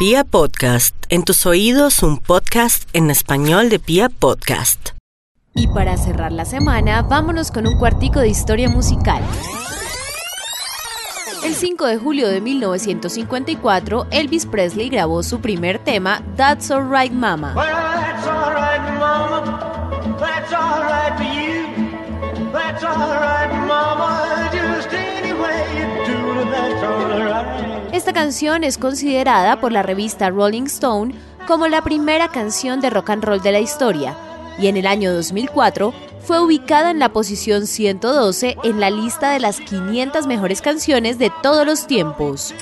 Pia Podcast, en tus oídos un podcast en español de Pia Podcast. Y para cerrar la semana, vámonos con un cuartico de historia musical. El 5 de julio de 1954, Elvis Presley grabó su primer tema, That's Alright Mama. That's all right, mama. That's all right for you. That's all right, Esta canción es considerada por la revista Rolling Stone como la primera canción de rock and roll de la historia y en el año 2004 fue ubicada en la posición 112 en la lista de las 500 mejores canciones de todos los tiempos.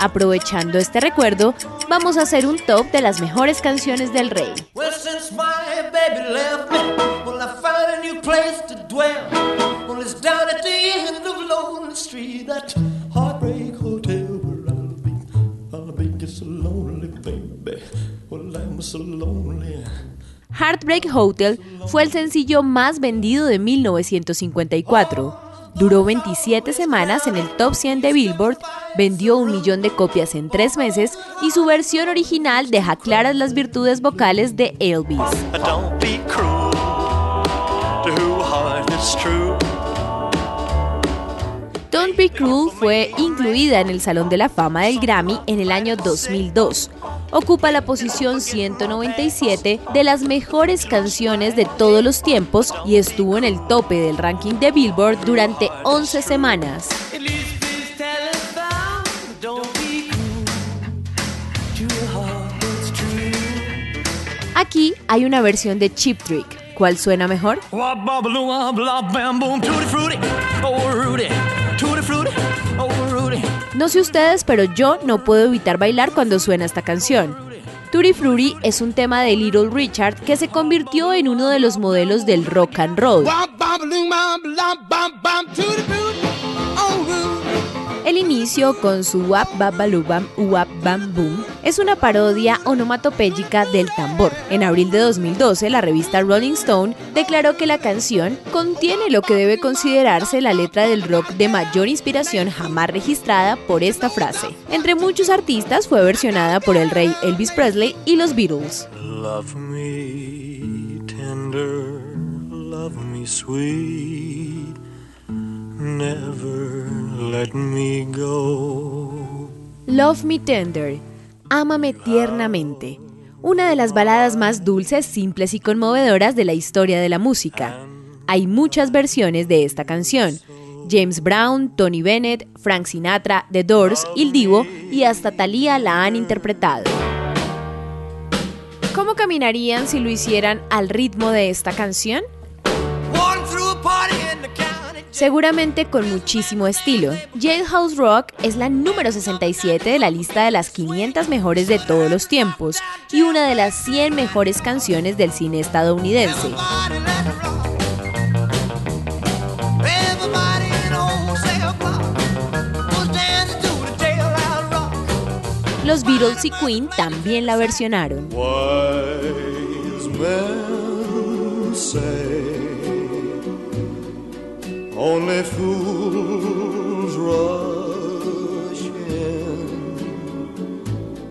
Aprovechando este recuerdo, vamos a hacer un top de las mejores canciones del rey. Heartbreak Hotel fue el sencillo más vendido de 1954. Duró 27 semanas en el top 100 de Billboard, vendió un millón de copias en tres meses y su versión original deja claras las virtudes vocales de Elvis. Don't be cruel fue incluida en el Salón de la Fama del Grammy en el año 2002. Ocupa la posición 197 de las mejores canciones de todos los tiempos y estuvo en el tope del ranking de Billboard durante 11 semanas. Aquí hay una versión de Chip Trick. ¿Cuál suena mejor? No sé ustedes, pero yo no puedo evitar bailar cuando suena esta canción. Tutti Frutti es un tema de Little Richard que se convirtió en uno de los modelos del rock and roll. El inicio con su wap bap balu bam wap bam boom es una parodia onomatopéyica del tambor. En abril de 2012, la revista Rolling Stone declaró que la canción contiene lo que debe considerarse la letra del rock de mayor inspiración jamás registrada por esta frase. Entre muchos artistas fue versionada por el rey Elvis Presley y los Beatles. Love me tender, love me sweet, never let me go. Love Me Tender, Ámame tiernamente, una de las baladas más dulces, simples y conmovedoras de la historia de la música. Hay muchas versiones de esta canción. James Brown, Tony Bennett, Frank Sinatra, The Doors, Il Divo y hasta Thalía la han interpretado. ¿Cómo caminarían si lo hicieran al ritmo de esta canción? Seguramente con muchísimo estilo. Jailhouse Rock es la número 67 de la lista de las 500 mejores de todos los tiempos y una de las 100 mejores canciones del cine estadounidense. Los Beatles y Queen también la versionaron.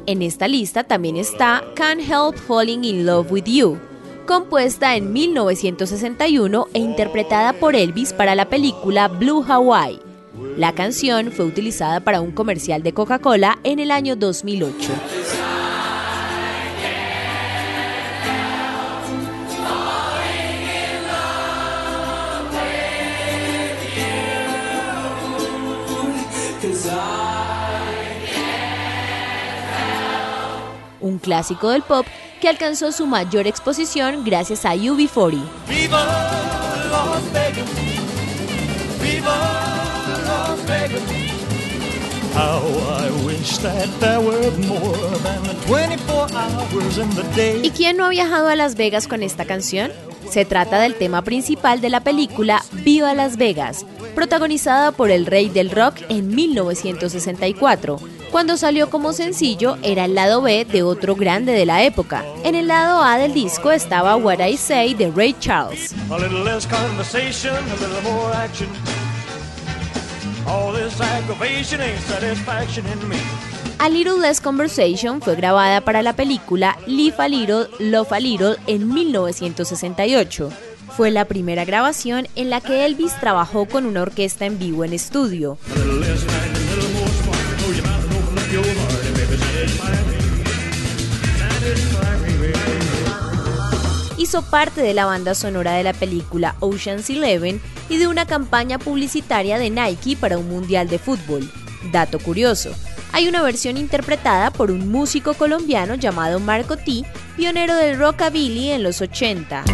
En esta lista también está Can't Help Falling in Love with You, compuesta en 1961 e interpretada por Elvis para la película Blue Hawaii. La canción fue utilizada para un comercial de Coca-Cola en el año 2008. Clásico del pop que alcanzó su mayor exposición gracias a UB40. Viva Las Vegas. Viva Las Vegas. How I wish that there were more than 24 hours in the day. ¿Y quién no ha viajado a Las Vegas con esta canción? Se trata del tema principal de la película Viva Las Vegas, protagonizada por el rey del rock en 1964. Cuando salió como sencillo era el lado B de otro grande de la época. En el lado A del disco estaba What I Say de Ray Charles. A little less conversation, fue grabada para la película Live a Little, Love a Little en 1968. Fue la primera grabación en la que Elvis trabajó con una orquesta en vivo en estudio. Hizo parte de la banda sonora de la película Ocean's Eleven y de una campaña publicitaria de Nike para un mundial de fútbol. Dato curioso, hay una versión interpretada por un músico colombiano llamado Marco T, pionero del rockabilly en los 80.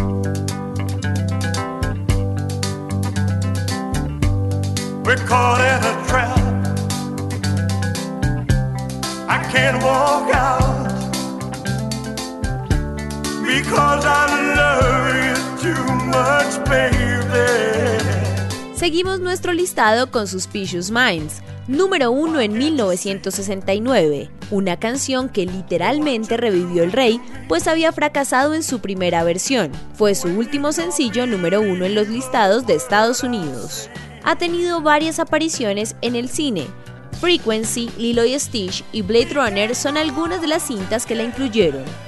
Seguimos nuestro listado con Suspicious Minds, número uno en 1969, una canción que literalmente revivió el rey, pues había fracasado en su primera versión. Fue su último sencillo número uno en los listados de Estados Unidos. Ha tenido varias apariciones en el cine. Frequency, Lilo y Stitch y Blade Runner son algunas de las cintas que la incluyeron.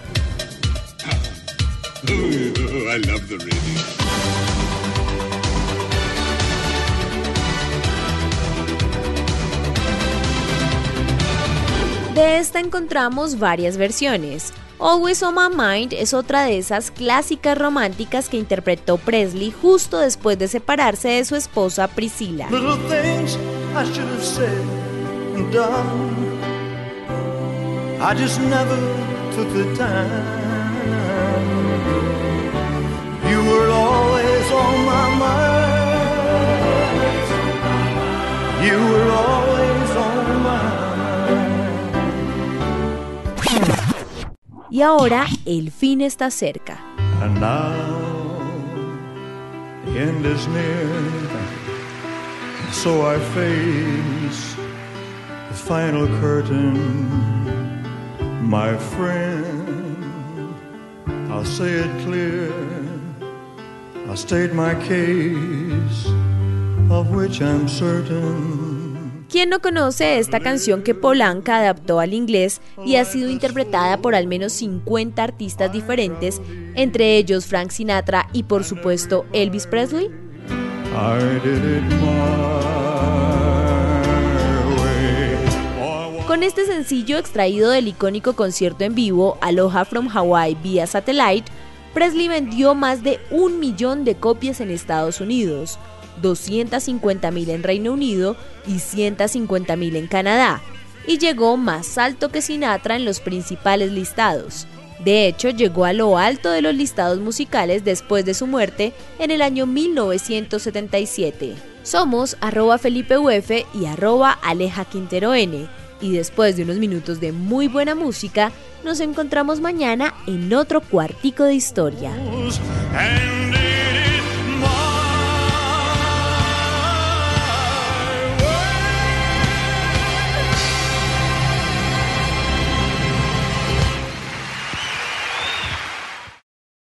De esta encontramos varias versiones. Always on My Mind es otra de esas clásicas románticas que interpretó Presley justo después de separarse de su esposa Priscilla. Y ahora el fin está cerca. And now, the end is near, so I face the final curtain, my friend. I'll say it clear, I'll state my case, of which I'm certain. ¿Quién no conoce esta canción que Polanca adaptó al inglés y ha sido interpretada por al menos 50 artistas diferentes, entre ellos Frank Sinatra y por supuesto Elvis Presley? Con este sencillo extraído del icónico concierto en vivo Aloha from Hawaii vía satellite, Presley vendió más de un millón de copias en Estados Unidos, 250.000 en Reino Unido y 150.000 en Canadá, y llegó más alto que Sinatra en los principales listados. De hecho, llegó a lo alto de los listados musicales después de su muerte en el año 1977. Somos arroba Felipe Uf y arroba Aleja Quintero N. Y después de unos minutos de muy buena música, nos encontramos mañana en otro cuartico de historia.